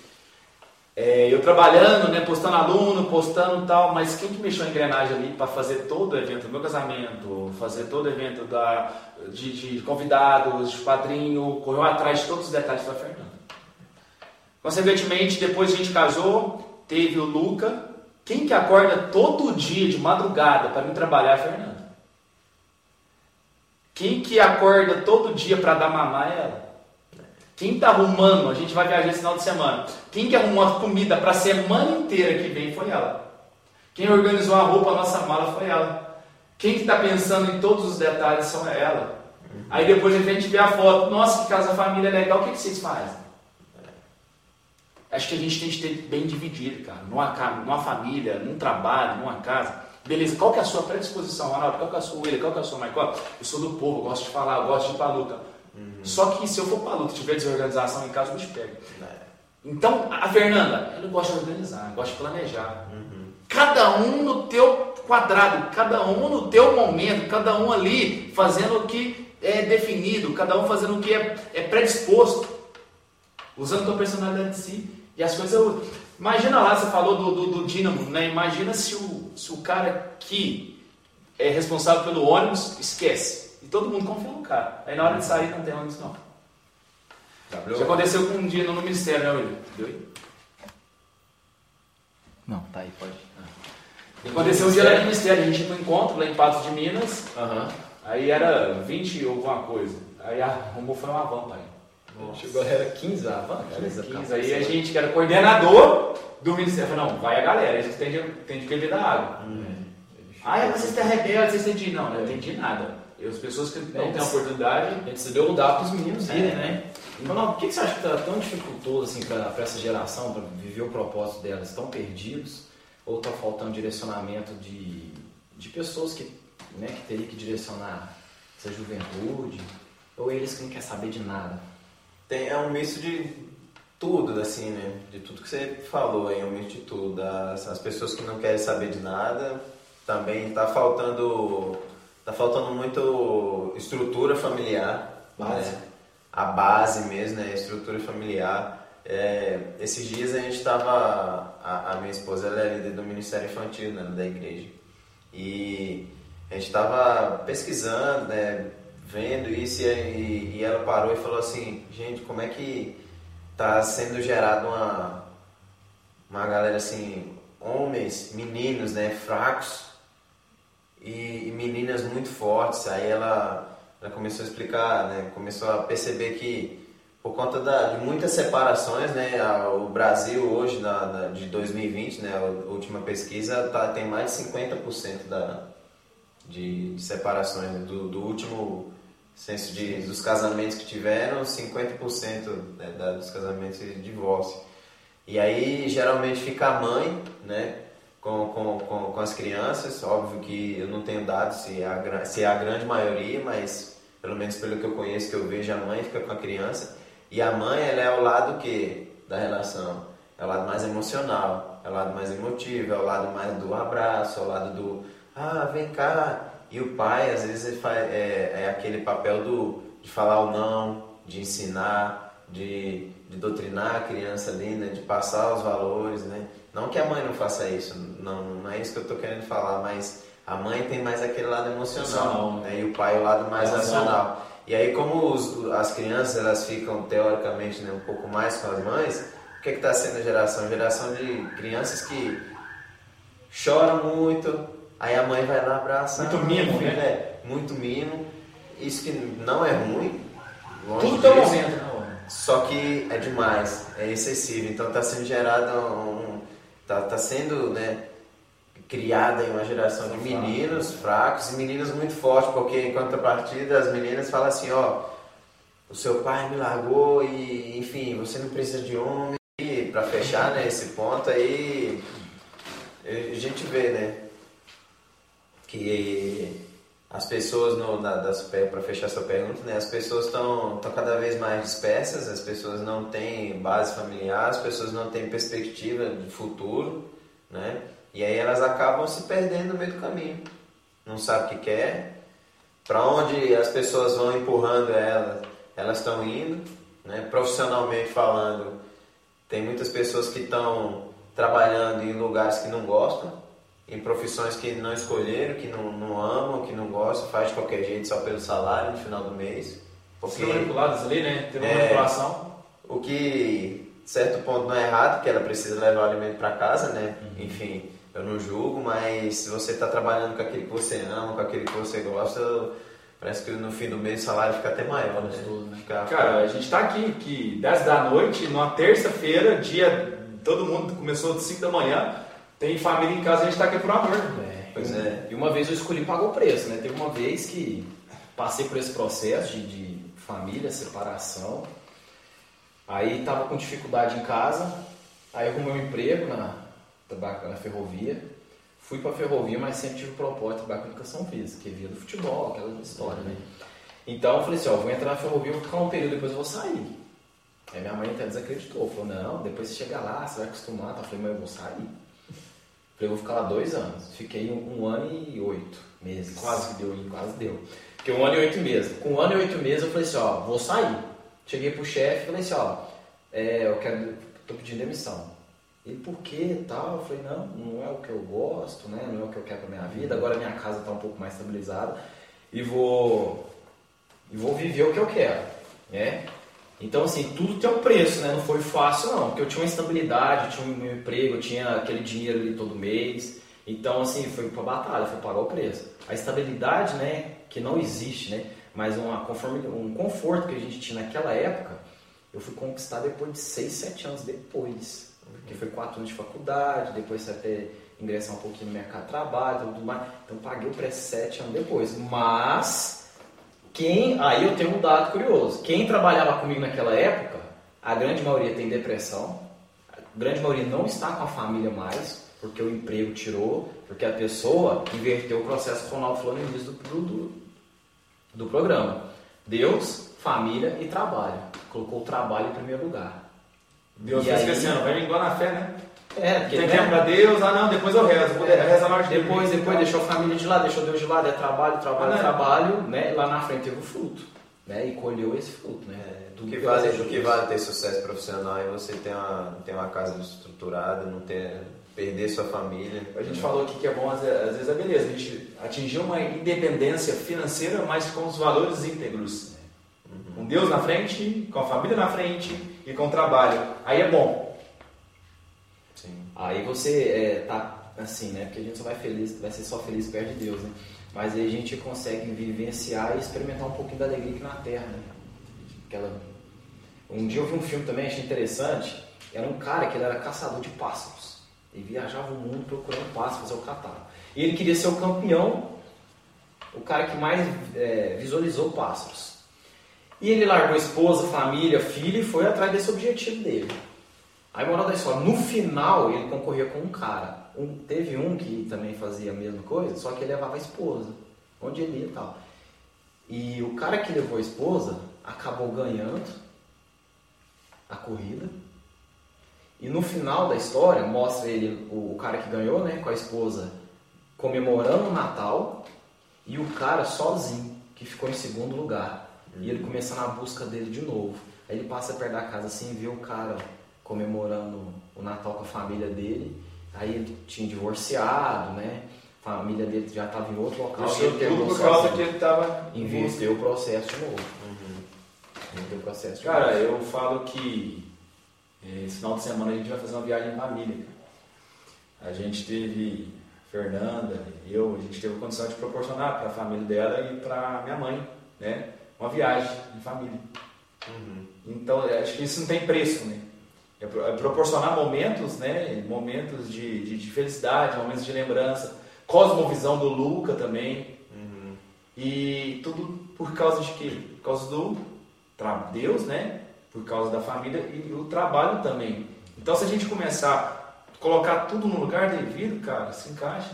É, eu trabalhando, né, postando aluno, postando tal, mas quem que mexeu a engrenagem ali para fazer todo o evento do meu casamento, fazer todo o evento da, de, de convidados, de padrinho, correu atrás de todos os detalhes da Fernanda. Consequentemente, depois a gente casou, teve o Luca. Quem que acorda todo dia de madrugada para vir trabalhar é a Fernanda. Quem que acorda todo dia para dar mamar é ela. Quem está arrumando, a gente vai viajar esse final de semana. Quem que arrumou a comida para a semana inteira que vem foi ela. Quem organizou a roupa, a nossa mala foi ela. Quem que está pensando em todos os detalhes são ela. Aí depois a gente vê a foto, nossa, que casa família legal, o que, que vocês fazem? Acho que a gente tem que ter bem dividido, cara. Numa, numa família, num trabalho, numa casa. Beleza, qual que é a sua predisposição, Ronaldo? Qual que é a sua William? Qual que é a sua Michael? Eu sou do povo, gosto de falar, gosto de ir pra luta. Uhum. Só que se eu for pra luta e tiver desorganização em casa, eu me pego. É. Então, a Fernanda, ela gosta de organizar, gosta de planejar. Uhum. Cada um no teu quadrado, cada um no teu momento, cada um ali fazendo o que é definido, cada um fazendo o que é, é predisposto, usando a tua personalidade de si. E as coisas. Imagina lá, você falou do, do, do Dínamo, né? Imagina se o, se o cara que é responsável pelo ônibus esquece. E todo mundo confia no cara. Aí na hora de sair não tem ônibus não. Já aconteceu com um dia no ministério, né, William? Deu Não, tá aí, pode. Ah. Aconteceu um dia lá no ministério, a gente foi um encontro lá em Patos de Minas. Uhum. Aí era 20 ou alguma coisa. Aí arrumou foi uma van, pai. Nossa. Chegou, era 15 a van? 15, 15. Aí a gente, que era coordenador do ministério, falou, não, vai a galera, a gente tem de, tem de beber da água. Hum. Ah, vocês estão rebeldes, vocês entendi. Não, não entendi nada. E as pessoas que não têm a oportunidade. A gente se deu lugar para os meninos irem, é. né? Então, por que, você acha que está tão dificultoso assim, para essa geração, para viver o propósito delas? Estão perdidos? Ou está faltando direcionamento de, de pessoas que, né, que teriam que direcionar essa juventude? Ou eles que não querem saber de nada? Tem, é um misto de tudo, assim, né? De tudo que você falou aí, é um misto de tudo. As, as pessoas que não querem saber de nada, também está faltando, tá faltando muito estrutura familiar. Base. Né? A base mesmo, né? Estrutura familiar. É, esses dias a gente estava, a, a, minha esposa ela é líder do Ministério Infantil né, da igreja. E a gente estava pesquisando, né? vendo isso e, e ela parou e falou assim, gente, como é que está sendo gerado uma, uma galera assim, homens, meninos, né, fracos e, e meninas muito fortes. Aí ela, ela começou a explicar, né, começou a perceber que por conta da, de muitas separações, né, o Brasil hoje, na, na, de 2020, né, a última pesquisa, tá, tem mais de 50% da, de, de separações né, do, do último censo de, dos casamentos que tiveram, 50% né, da, dos casamentos de divórcio. E aí geralmente fica a mãe, né, com, com, com, com, as crianças. Óbvio que eu não tenho dados se é, a, se é a grande maioria, mas pelo menos pelo que eu conheço, que eu vejo, a mãe fica com a criança. E a mãe, ela é o lado que da relação? É o lado mais emocional, é o lado mais emotivo, é o lado mais do abraço, é o lado do, ah, vem cá, e o pai, às vezes, faz, é, é, aquele papel do, de falar o não, de ensinar, de, de doutrinar a criança ali, né? de passar os valores. Né? Não que a mãe não faça isso, não, não é isso que eu estou querendo falar, mas a mãe tem mais aquele lado emocional né? e o pai o lado mais racional. E aí, como os, as crianças elas ficam teoricamente né, um pouco mais com as mães, o que está sendo a geração? Geração de crianças que choram muito, Aí a mãe vai lá abraçar. Muito mimo, né? É, muito mimo. Isso que não é ruim. Tudo tem um momento, né? Só que é demais, é excessivo. Então está sendo gerado um. Está tá sendo, né? Criada em uma geração de meninos fracos e meninos muito fortes, porque em contrapartida as meninas falam assim, ó, o seu pai me largou e, enfim, você não precisa de homem. E para fechar né, esse ponto aí, a gente vê, né? que as pessoas, no, para fechar sua pergunta, né, as pessoas estão cada vez mais dispersas, as pessoas não têm base familiar, as pessoas não têm perspectiva de futuro, né? E aí elas acabam se perdendo no meio do caminho. Não sabe o que quer, para onde as pessoas vão empurrando elas, elas estão indo, né? profissionalmente falando, tem muitas pessoas que estão trabalhando em lugares que não gostam, em profissões que não escolheram, que não, não amam, que não gostam, faz de qualquer jeito só pelo salário no final do mês. Porque, São manipulados ali, né? Tem uma é, manipulação. O que, certo ponto, não é errado, porque ela precisa levar o alimento para casa, né? Uhum. Enfim, eu não julgo, mas se você está trabalhando com aquele que você ama, com aquele que você gosta, parece que no fim do mês o salário fica até maior, né? né? Fica... Cara, a gente está aqui que 10 da noite, numa terça-feira, dia. Todo mundo começou às 5 da manhã, tem família em casa, a gente está aqui por amor. É, pois é. E uma vez eu escolhi pagar o preço, né? Teve uma vez que passei por esse processo de, de família, separação. Aí tava com dificuldade em casa, aí arrumei um emprego na, na ferrovia. Fui para a ferrovia, mas sempre tive o propósito de trabalhar com educação física, que via do futebol, aquela história, né? Então eu falei assim, ó, vou entrar na ferrovia, vou ficar um período, depois eu vou sair. Aí minha mãe até desacreditou, falou, não, depois você chega lá, você vai acostumar. Tá? Eu falei, mas eu vou sair. Falei, vou ficar lá dois anos. Fiquei um, um ano e oito meses. Quase que deu, quase deu. Fiquei um ano e oito meses. Com um ano e oito meses eu falei assim, ó, vou sair. Cheguei pro chefe e falei assim, ó, é, eu quero, tô pedindo demissão. Ele, por quê tal? Eu falei, não, não é o que eu gosto, né? Não é o que eu quero pra minha vida. Agora minha casa está um pouco mais estabilizada e vou, e vou viver o que eu quero, né? Então, assim, tudo tem um preço, né? Não foi fácil, não. Porque eu tinha uma estabilidade, eu tinha um emprego, eu tinha aquele dinheiro ali todo mês. Então, assim, foi pra batalha, foi pagar o preço. A estabilidade, né? Que não existe, né? Mas uma, conforme, um conforto que a gente tinha naquela época, eu fui conquistar depois de 6, 7 anos depois. Porque foi 4 anos de faculdade, depois você até ingressar um pouquinho no mercado de trabalho tudo mais. Então paguei o preço 7 anos depois. Mas, quem. Aí eu tenho um dado curioso. Quem trabalhava comigo naquela época, a grande maioria tem depressão, a grande maioria não está com a família mais, porque o emprego tirou, porque a pessoa inverteu o processo que o Ronaldo falou no início do, do, do programa. Deus, família e trabalho. Colocou o trabalho em primeiro lugar. Deus vai esquecendo, vai igual na fé, né? É, porque tem né? tempo pra Deus, ah não, depois eu rezo, vou é, rezar mais Depois, depois deixou a família de lado, deixou Deus de lado, é trabalho, trabalho, ah, trabalho, né? Lá na frente teve o fruto, né? E colheu esse fruto, né? É, do que vale, do que vale ter sucesso profissional e você ter uma, ter uma casa estruturada, não ter perder sua família. A gente falou aqui que é bom, às vezes é beleza, a gente atingiu uma independência financeira, mas com os valores íntegros. Uhum. Com Deus na frente, com a família na frente e com o trabalho. Aí é bom. Aí você é, tá assim, né? Porque a gente só vai feliz, vai ser só feliz perto de Deus, né? Mas aí a gente consegue vivenciar e experimentar um pouquinho da alegria aqui na Terra, né? Aquela... Um dia eu vi um filme também, achei interessante. Era um cara que ele era caçador de pássaros. Ele viajava o mundo procurando pássaros, fazer o catálogo. E ele queria ser o campeão, o cara que mais é, visualizou pássaros. E ele largou esposa, família, filho e foi atrás desse objetivo dele. Aí, moral da história, no final ele concorria com um cara. Um, teve um que também fazia a mesma coisa, só que ele levava a esposa, onde ele ia e tal. E o cara que levou a esposa acabou ganhando a corrida e no final da história mostra ele, o, o cara que ganhou, né, com a esposa, comemorando o Natal e o cara sozinho, que ficou em segundo lugar. E ele começando a busca dele de novo. Aí ele passa perto da casa assim, vê o cara comemorando o Natal com a família dele. Aí ele tinha divorciado, né? A família dele já estava em outro local. Isso tudo por causa que ele estava. Inverteu o processo de novo. Uhum. Inverteu o processo de Cara, novo. eu falo que esse final de semana a gente vai fazer uma viagem em família. A gente teve Fernanda, eu, a gente teve a condição de proporcionar para a família dela e para minha mãe, né? Uma viagem em família. Uhum. Então, acho que isso não tem preço, né? É, é proporcionar momentos, né? Momentos de, de, de, felicidade, momentos de lembrança. Cosmovisão do Luca também. Uhum. E tudo por causa de quê? Por causa do Deus, né? por causa da família e o trabalho também. Então, se a gente começar a colocar tudo no lugar devido, cara, se encaixa.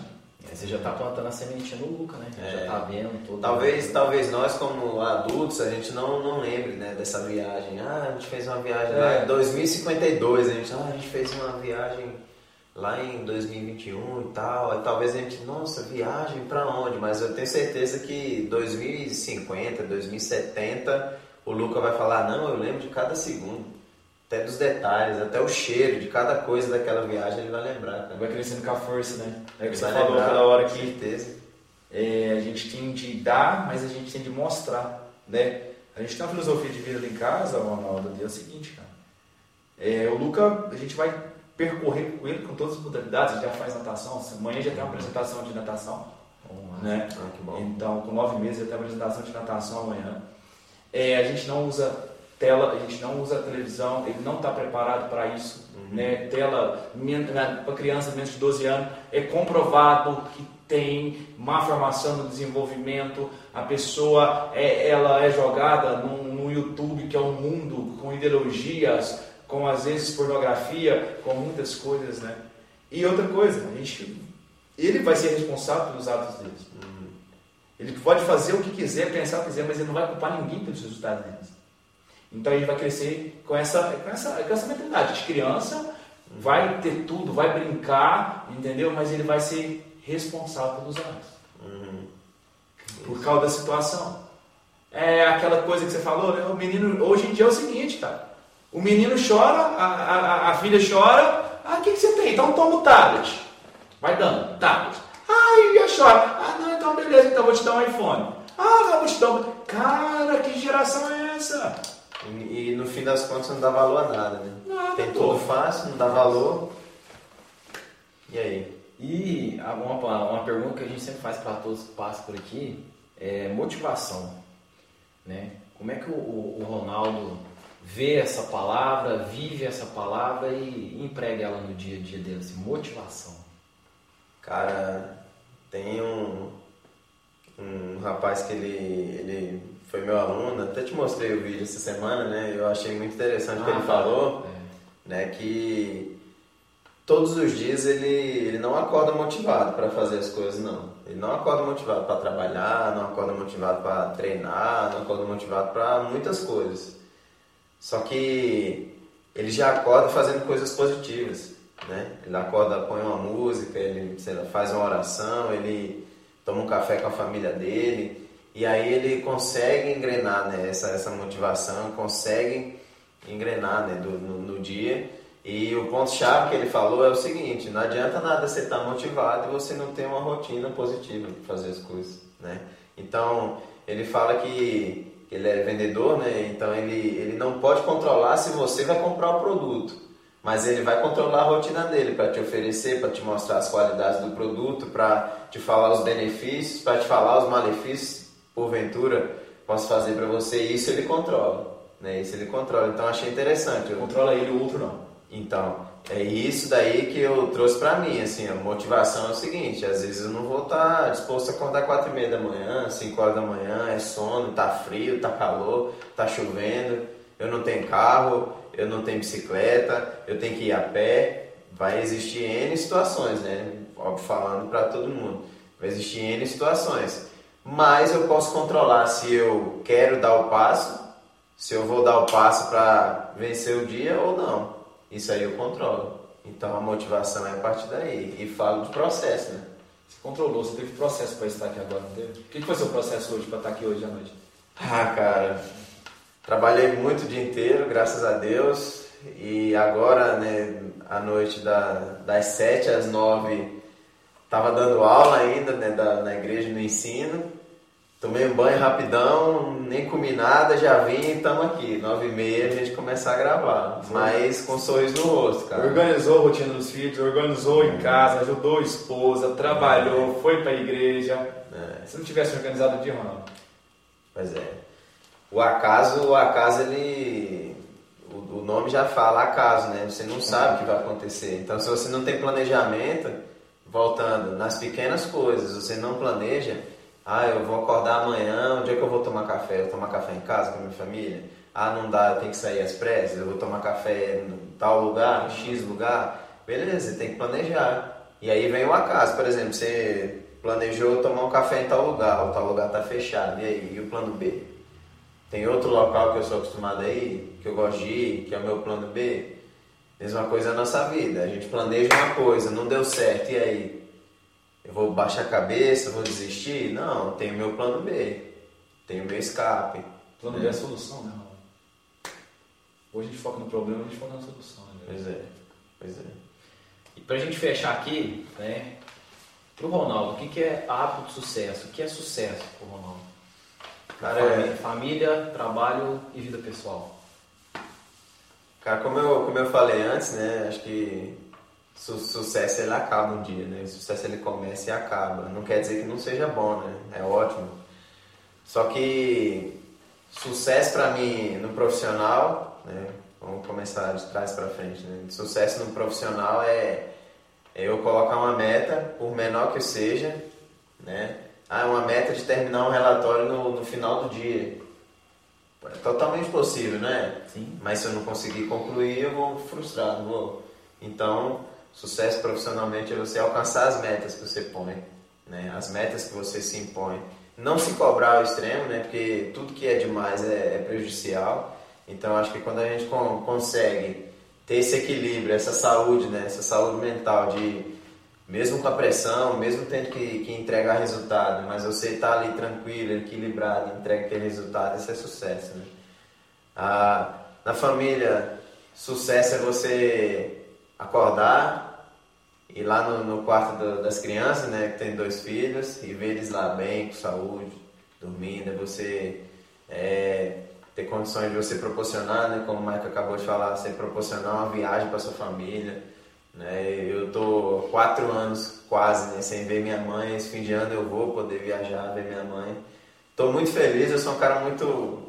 É, você já está plantando a sementinha no Luca, né? É. Já está vendo tudo. Talvez, talvez nós, como adultos, a gente não, não lembre né, dessa viagem. Ah, a gente fez uma viagem é. lá em 2052. A gente, ah, a gente fez uma viagem lá em 2021 e tal. Aí talvez a gente, nossa, viagem para onde? Mas eu tenho certeza que 2050, 2070 o Luca vai falar, não, eu lembro de cada segundo. Até dos detalhes, até o cheiro de cada coisa daquela viagem ele vai lembrar. Cara. Vai crescendo com a força, né? É o que você vai falou aquela hora aqui. certeza. É, a gente tem de dar, mas a gente tem de mostrar, né? A gente tem uma filosofia de vida ali em casa, Ronaldo, é o seguinte, cara. É, o Luca, a gente vai percorrer com ele com todas as modalidades, a gente já faz natação, amanhã já tem uma apresentação de natação. né? Ah, então, com nove meses já tem uma apresentação de natação amanhã. É, a gente não usa tela, a gente não usa televisão, ele não está preparado para isso. Uhum. Né? Tela né, para criança menos de 12 anos é comprovado que tem má formação no desenvolvimento, a pessoa é, ela é jogada no, no YouTube, que é um mundo com ideologias, com às vezes pornografia, com muitas coisas, né? E outra coisa, a gente, ele vai ser responsável pelos atos deles. Uhum. Ele pode fazer o que quiser, pensar o que quiser, mas ele não vai culpar ninguém pelos resultados deles. Então a gente vai crescer com essa, com essa, com essa mentalidade de criança, vai ter tudo, vai brincar, entendeu? Mas ele vai ser responsável pelos atos. Uhum. Por causa da situação. É aquela coisa que você falou, né? O menino, hoje em dia é o seguinte, tá? O menino chora, a, a, a filha chora, ah, o que, que você tem? Então toma o tablet. Vai dando, tablet. Ah, e chora. Ah, não, então beleza, então vou te dar um iPhone. Ah, não, vou te dar um... Cara, que geração é essa? E, e, no fim das contas não dá valor a nada, né? Nada, Tem tudo fácil, não dá valor. E aí? E uma, uma pergunta que a gente sempre faz para todos que passam por aqui é motivação. Né? Como é que o, o, Ronaldo vê essa palavra, vive essa palavra e emprega ela no dia a dia dele? Assim, motivação. Cara, tem um, um rapaz que ele, ele foi meu aluno, até te mostrei o vídeo essa semana, né? Eu achei muito interessante o ah, que ele ah, falou, é. né? Que todos os dias ele, ele não acorda motivado para fazer as coisas, não. Ele não acorda motivado para trabalhar, não acorda motivado para treinar, não acorda motivado para muitas coisas. Só que ele já acorda fazendo coisas positivas, né? Ele acorda, põe uma música, ele lá, faz uma oração, ele toma um café com a família dele e aí ele consegue engrenar né, essa, essa motivação, consegue engrenar né, do, no, no dia e o ponto-chave que ele falou é o seguinte: não adianta nada você estar motivado e você não ter uma rotina positiva para fazer as coisas, né? Então, ele fala que ele é vendedor, né? Então, ele, ele não pode controlar se você vai comprar o produto, mas ele vai controlar a rotina dele para te oferecer, para te mostrar as qualidades do produto, para te falar os benefícios, para te falar os malefícios, porventura, posso fazer para você. Isso ele controla, né? Isso ele controla. Então, achei interessante. Controla ele, o outro não. Então, é isso daí que eu trouxe para mim, assim, a motivação é o seguinte, às vezes eu não vou estar tá disposto a acordar quatro e meia da manhã, cinco horas da manhã, é sono, tá frio, tá calor, tá chovendo, eu não tenho carro, eu não tenho bicicleta, eu tenho que ir a pé, vai existir N situações, né? Óbvio, falando para todo mundo, vai existir N situações, mas eu posso controlar se eu quero dar o passo, se eu vou dar o passo para vencer o dia ou não. Isso aí eu controlo. Então a motivação é a partir daí. E falo de processo, né? Você controlou, você teve processo para estar aqui agora, não teve? O que foi seu processo hoje para estar aqui hoje à noite? Ah, cara, trabalhei muito o dia inteiro, graças a Deus. E agora, né, à noite da, das 7 às 9, estava dando aula ainda né, da, na igreja no ensino. Tomei um banho rapidão, nem comi nada, já vim e estamos aqui. Nove e meia a gente começar a gravar. Mas com um sorriso no rosto, cara. Organizou a rotina dos filhos, organizou em casa, ajudou a esposa, trabalhou, é. foi para a igreja. É. Se não tivesse organizado o dia, Ronaldo. Pois é. O acaso, o acaso ele. O, o nome já fala acaso, né? Você não sabe o que vai acontecer. Então se você não tem planejamento, voltando nas pequenas coisas, você não planeja ah, eu vou acordar amanhã, onde é que eu vou tomar café? Eu vou tomar café em casa com a minha família? Ah, não dá, eu tenho que sair às pressas, eu vou tomar café em tal lugar, em X lugar. Beleza, você tem que planejar. E aí vem o acaso, por exemplo, você planejou tomar um café em tal lugar, o tal lugar está fechado, e aí? E o plano B? Tem outro local que eu sou acostumado a ir, que eu gosto de ir, que é o meu plano B? Mesma coisa na nossa vida, a gente planeja uma coisa, não deu certo, e aí? eu vou baixar a cabeça, vou desistir? Não, tenho meu plano B, tenho meu escape, Plano é. B é a solução, né? Hoje a gente foca no problema, a gente foca na solução. Né? Pois é, pois é. E pra gente fechar aqui, né? Pro Ronaldo, o que, que é hábito de sucesso? O que é sucesso pro Ronaldo? Cara, família, é... família, trabalho e vida pessoal. Cara, como eu, como eu falei antes, né? Acho que su sucesso ele acaba um dia, né? O sucesso ele começa e acaba. Não quer dizer que não seja bom, né? É ótimo. Só que sucesso para mim no profissional, né? Vamos começar de trás para frente, né? Sucesso no profissional é, é eu colocar uma meta, por menor que seja, né? Ah, uma meta de terminar um relatório no, no final do dia. É totalmente possível, né? Sim. Mas se eu não conseguir concluir, eu vou frustrado, vou. Então, sucesso profissionalmente é você alcançar as metas que você põe, né? As metas que você se impõe. Não se cobrar ao extremo, né? Porque tudo que é demais é, é prejudicial. Então, acho que quando a gente consegue ter esse equilíbrio, essa saúde, né? Essa saúde mental de mesmo com a pressão, mesmo tendo que, que entregar resultado, mas você está ali tranquilo, equilibrado, entrega aquele resultado, isso é sucesso. Né? Ah, na família, sucesso é você acordar, ir lá no, no quarto do, das crianças, né, que tem dois filhos, e ver eles lá bem, com saúde, dormindo, é você é, ter condições de você proporcionar, né, como o Mike acabou de falar, você proporcionar uma viagem para sua família, né? Eu tô quatro anos quase né, sem ver minha mãe. Esse fim de ano eu vou poder viajar, ver minha mãe. Tô muito feliz, eu sou um cara muito.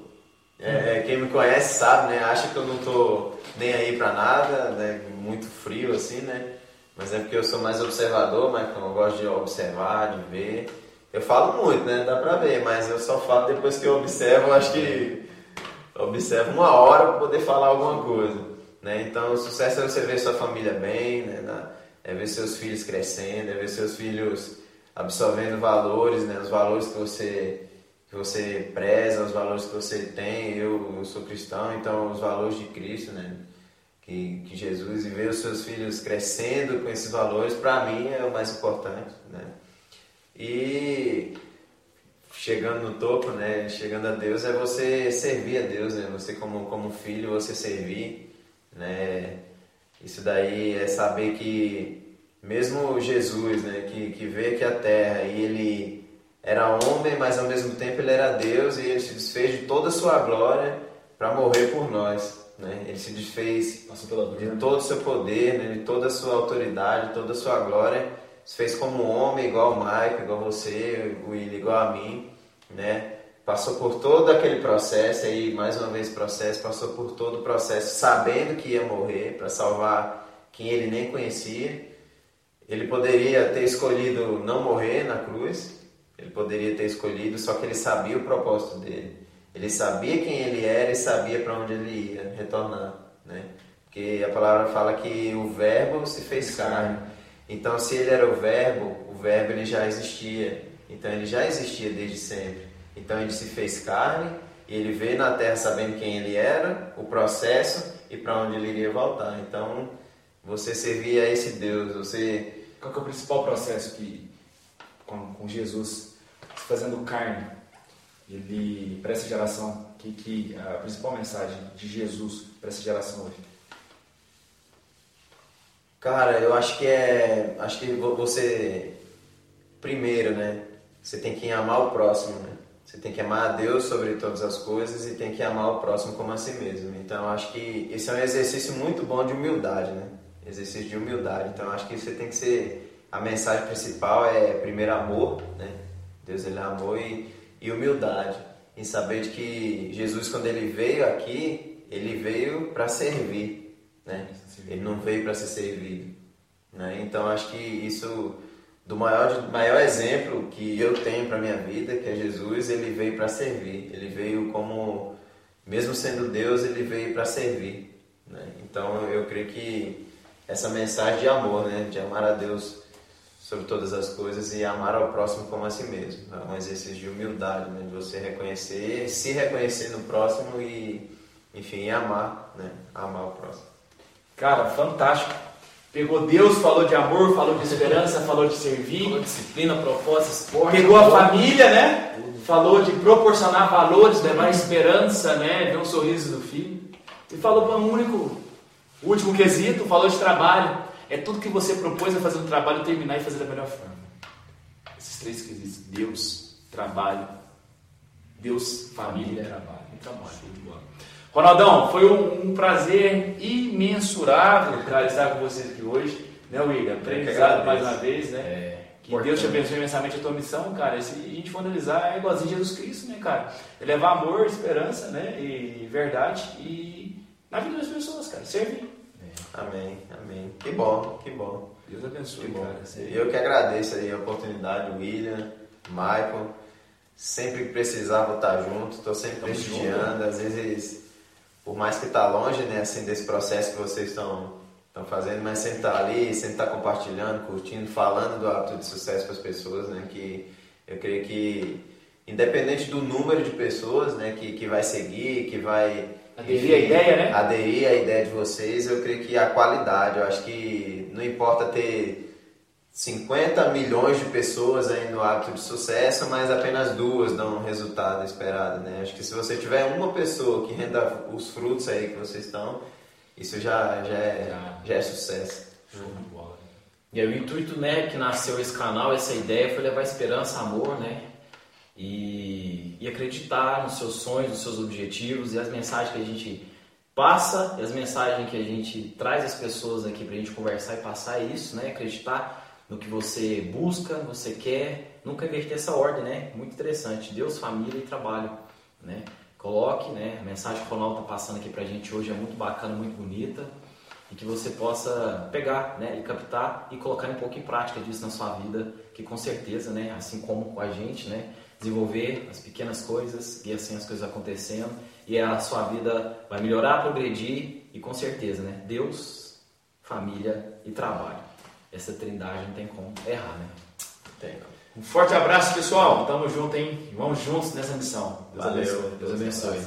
É, é, quem me conhece sabe, né? Acha que eu não tô nem aí pra nada, né? Muito frio assim, né? Mas é porque eu sou mais observador, mas eu gosto de observar, de ver. Eu falo muito, né? Dá pra ver, mas eu só falo depois que eu observo, acho que observo uma hora pra poder falar alguma coisa. Né? Então, o sucesso é você ver sua família bem, né? É ver seus filhos crescendo, é ver seus filhos absorvendo valores, né? os valores que você, que você preza, os valores que você tem. Eu, eu sou cristão, então os valores de Cristo, né? que, que Jesus, e ver os seus filhos crescendo com esses valores, para mim é o mais importante. Né? E chegando no topo, né? chegando a Deus, é você servir a Deus, né? você como, como filho, você servir né? Isso daí é saber que mesmo Jesus, né, que, que veio aqui à Terra e ele era homem, mas ao mesmo tempo ele era Deus e ele se desfez de toda a sua glória para morrer por nós. Né? Ele se desfez de né? todo o seu poder, né? de toda a sua autoridade, toda a sua glória. Se fez como homem, igual o Mike, igual você, o Willi, igual a mim. Né? Passou por todo aquele processo, aí mais uma vez processo, passou por todo o processo sabendo que ia morrer para salvar quem ele nem conhecia. Ele poderia ter escolhido não morrer na cruz, ele poderia ter escolhido, só que ele sabia o propósito dele. Ele sabia quem ele era e sabia para onde ele ia retornar, né? Porque a palavra fala que o verbo se fez carne. Então, se ele era o verbo, o verbo ele já existia. Então, ele já existia desde sempre. Então ele se fez carne e ele veio na terra sabendo quem ele era, o processo e para onde ele iria voltar. Então você servia a esse Deus, você. Qual é o principal processo que com, com Jesus se fazendo carne, ele para essa geração, que, que a principal mensagem de Jesus para essa geração hoje? Cara, eu acho que é, acho que você primeiro, né? Você tem que amar o próximo, né? Você tem que amar a Deus sobre todas as coisas e tem que amar o próximo como a si mesmo. Então, acho que esse é um exercício muito bom de humildade, né? Exercício de humildade. Então, acho que você tem que ser a mensagem principal é primeiro amor, né? Deus ele é amor e, e humildade, em saber de que Jesus quando ele veio aqui, ele veio para servir, né? Ele não veio para ser servido, né? Então, acho que isso do maior, maior exemplo que eu tenho para minha vida, que é Jesus, ele veio para servir. Ele veio como, mesmo sendo Deus, ele veio para servir. Né? Então eu creio que essa mensagem de amor, né? de amar a Deus sobre todas as coisas e amar ao próximo como a si mesmo. É um exercício de humildade, né? de você reconhecer, se reconhecer no próximo e, enfim, amar, né? amar o próximo. Cara, fantástico. Pegou Deus, falou de amor, falou de esperança, falou de servir. Falou disciplina, propósito, esporte. Pegou a família, né? falou de proporcionar valores, levar esperança, né? Ver um sorriso do filho. E falou para um único, último quesito, falou de trabalho. É tudo que você propôs a fazer um trabalho terminar e fazer da melhor forma. Esses três quesitos: Deus, trabalho, Deus, família, trabalho. E trabalho. Ronaldão, foi um, um, prazer imensurável, cara, estar com vocês aqui hoje. Né, William? Aprendizado mais uma vez, né? É, que Deus te abençoe imensamente a tua missão, cara. E se a gente for analisar, é igualzinho Jesus Cristo, né, cara? É levar amor, esperança, né? E verdade e na vida das pessoas, cara. Servir. É. Amém, amém. Que bom, que bom. Deus abençoe, que bom. cara. Eu que agradeço aí a oportunidade, William, Michael. Sempre que precisar, vou estar junto. Estou sempre prestigiando. Às vezes por mais que está longe, né, assim, desse processo que vocês estão estão fazendo, mas sempre está ali, sempre está compartilhando, curtindo, falando do hábito de sucesso para as pessoas, né, que eu creio que independente do número de pessoas, né, que, que vai seguir, que vai aderir à ideia, né? Aderir à ideia de vocês, eu creio que a qualidade, eu acho que não importa ter 50 milhões de pessoas aí no hábito de sucesso, mas apenas duas dão o resultado esperado, né? Acho que se você tiver uma pessoa que renda os frutos aí que vocês estão, isso já, já, é, já é sucesso. Show de bola. E aí, o intuito, né, que nasceu esse canal, essa ideia foi levar esperança, amor, né? E, e acreditar nos seus sonhos, nos seus objetivos e as mensagens que a gente passa e as mensagens que a gente traz às pessoas aqui para a gente conversar e passar é isso, né? Acreditar no que você busca, você quer, nunca inverter essa ordem, né? Muito interessante. Deus, família e trabalho, né? Coloque, né? A mensagem que o Ronaldo está passando aqui para a gente hoje é muito bacana, muito bonita e que você possa pegar, né? E captar e colocar um pouco em prática disso na sua vida, que com certeza, né? Assim como com a gente, né? Desenvolver as pequenas coisas e assim as coisas acontecendo e a sua vida vai melhorar, progredir e com certeza, né? Deus, família e trabalho essa trindade não tem como errar, né? Tem. Um forte abraço, pessoal. Tamo junto, hein? Vamos juntos nessa missão. Deus Valeu. abençoe. Deus abençoe.